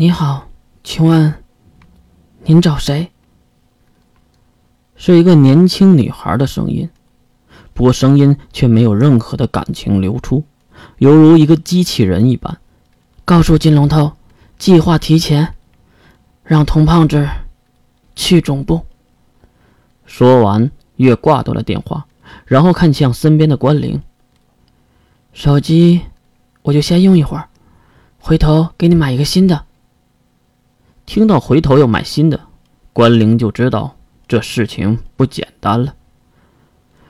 你好，请问您找谁？是一个年轻女孩的声音，不过声音却没有任何的感情流出，犹如一个机器人一般。告诉金龙头，计划提前，让童胖子去总部。说完，月挂断了电话，然后看向身边的关灵。手机，我就先用一会儿，回头给你买一个新的。听到回头要买新的，关灵就知道这事情不简单了。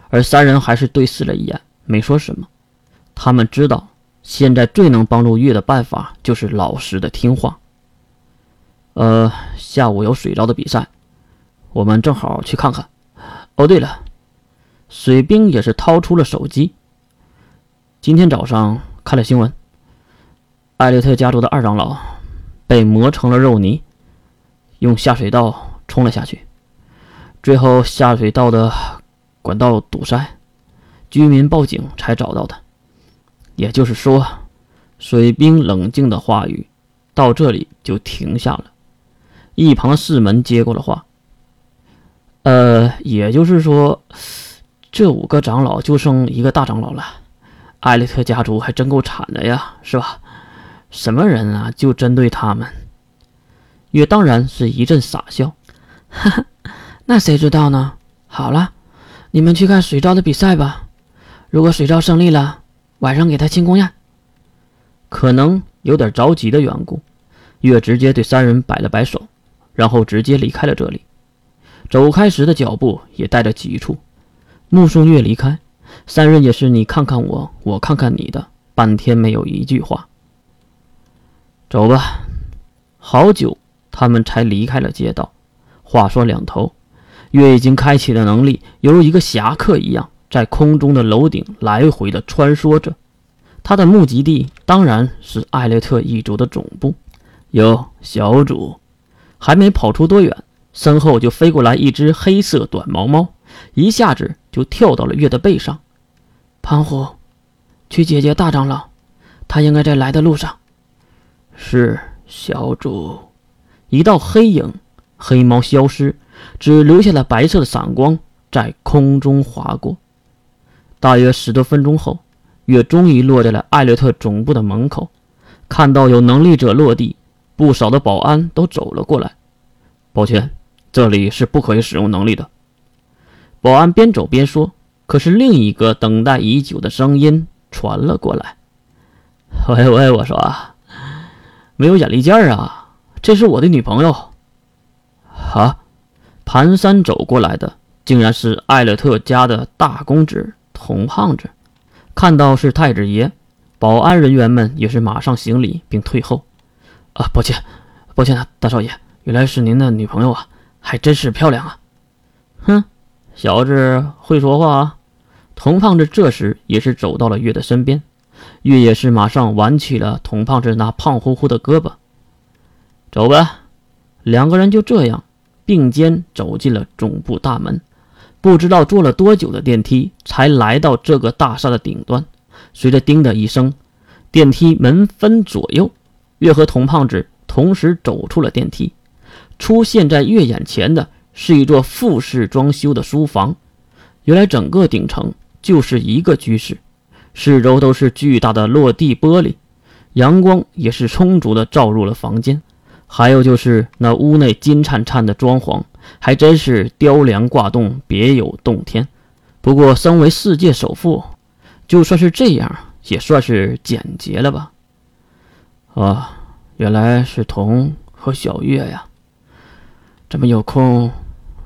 而三人还是对视了一眼，没说什么。他们知道，现在最能帮助月的办法就是老实的听话。呃，下午有水招的比赛，我们正好去看看。哦，对了，水兵也是掏出了手机。今天早上看了新闻，艾略特家族的二长老被磨成了肉泥。用下水道冲了下去，最后下水道的管道堵塞，居民报警才找到的。也就是说，水兵冷静的话语到这里就停下了。一旁的四门接过了话：“呃，也就是说，这五个长老就剩一个大长老了。艾利特家族还真够惨的呀，是吧？什么人啊，就针对他们。”月当然是一阵傻笑，哈哈，那谁知道呢？好了，你们去看水招的比赛吧。如果水招胜利了，晚上给他庆功宴。可能有点着急的缘故，月直接对三人摆了摆手，然后直接离开了这里。走开时的脚步也带着急促。目送月离开，三人也是你看看我，我看看你的，半天没有一句话。走吧，好久。他们才离开了街道。话说两头，月已经开启的能力，犹如一个侠客一样，在空中的楼顶来回的穿梭着。他的目的地当然是艾略特一族的总部。哟，小主，还没跑出多远，身后就飞过来一只黑色短毛猫，一下子就跳到了月的背上。胖虎，去解决大长老，他应该在来的路上。是，小主。一道黑影，黑猫消失，只留下了白色的闪光在空中划过。大约十多分钟后，月终于落在了艾略特总部的门口。看到有能力者落地，不少的保安都走了过来。抱歉，这里是不可以使用能力的。保安边走边说。可是另一个等待已久的声音传了过来：“喂喂，我说，没有眼力见儿啊！”这是我的女朋友，啊！蹒跚走过来的竟然是艾勒特家的大公子童胖子。看到是太子爷，保安人员们也是马上行礼并退后。啊，抱歉，抱歉啊，大少爷，原来是您的女朋友啊，还真是漂亮啊！哼，小子会说话啊！童胖子这时也是走到了月的身边，月也是马上挽起了童胖子那胖乎乎的胳膊。走吧，两个人就这样并肩走进了总部大门。不知道坐了多久的电梯，才来到这个大厦的顶端。随着“叮”的一声，电梯门分左右，月和童胖子同时走出了电梯。出现在月眼前的是一座复式装修的书房。原来整个顶层就是一个居室，四周都是巨大的落地玻璃，阳光也是充足的照入了房间。还有就是那屋内金灿灿的装潢，还真是雕梁挂栋，别有洞天。不过，身为世界首富，就算是这样，也算是简洁了吧？啊，原来是童和小月呀！怎么有空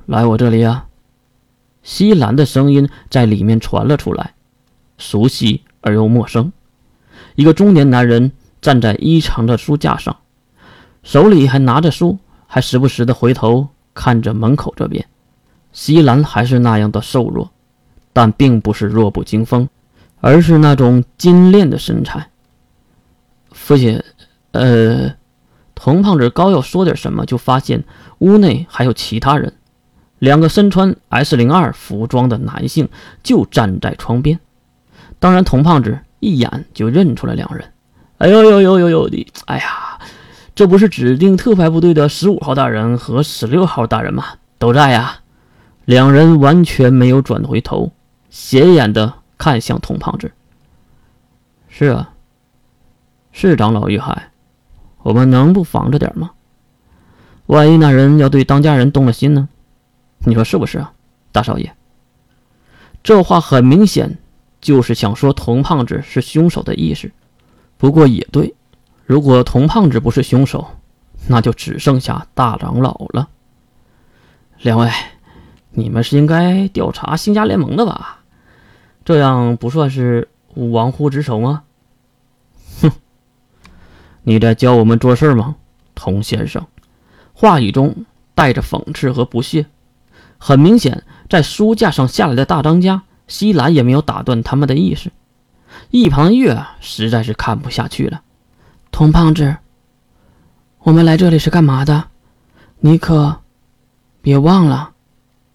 来我这里呀？西兰的声音在里面传了出来，熟悉而又陌生。一个中年男人站在衣长的书架上。手里还拿着书，还时不时的回头看着门口这边。西兰还是那样的瘦弱，但并不是弱不禁风，而是那种精炼的身材。父亲，呃，童胖子刚要说点什么，就发现屋内还有其他人，两个身穿 S 零二服装的男性就站在窗边。当然，童胖子一眼就认出了两人。哎呦呦呦呦呦的！哎呀！这不是指定特派部队的十五号大人和十六号大人吗？都在呀。两人完全没有转回头，斜眼的看向童胖子。是啊，是长老遇害，我们能不防着点吗？万一那人要对当家人动了心呢？你说是不是啊，大少爷？这话很明显就是想说童胖子是凶手的意思。不过也对，如果童胖子不是凶手，那就只剩下大长老了。两位，你们是应该调查星家联盟的吧？这样不算是玩忽职守吗？哼，你在教我们做事吗，童先生？话语中带着讽刺和不屑。很明显，在书架上下来的大当家西兰也没有打断他们的意思。一旁的月实在是看不下去了。童胖子，我们来这里是干嘛的？你可别忘了。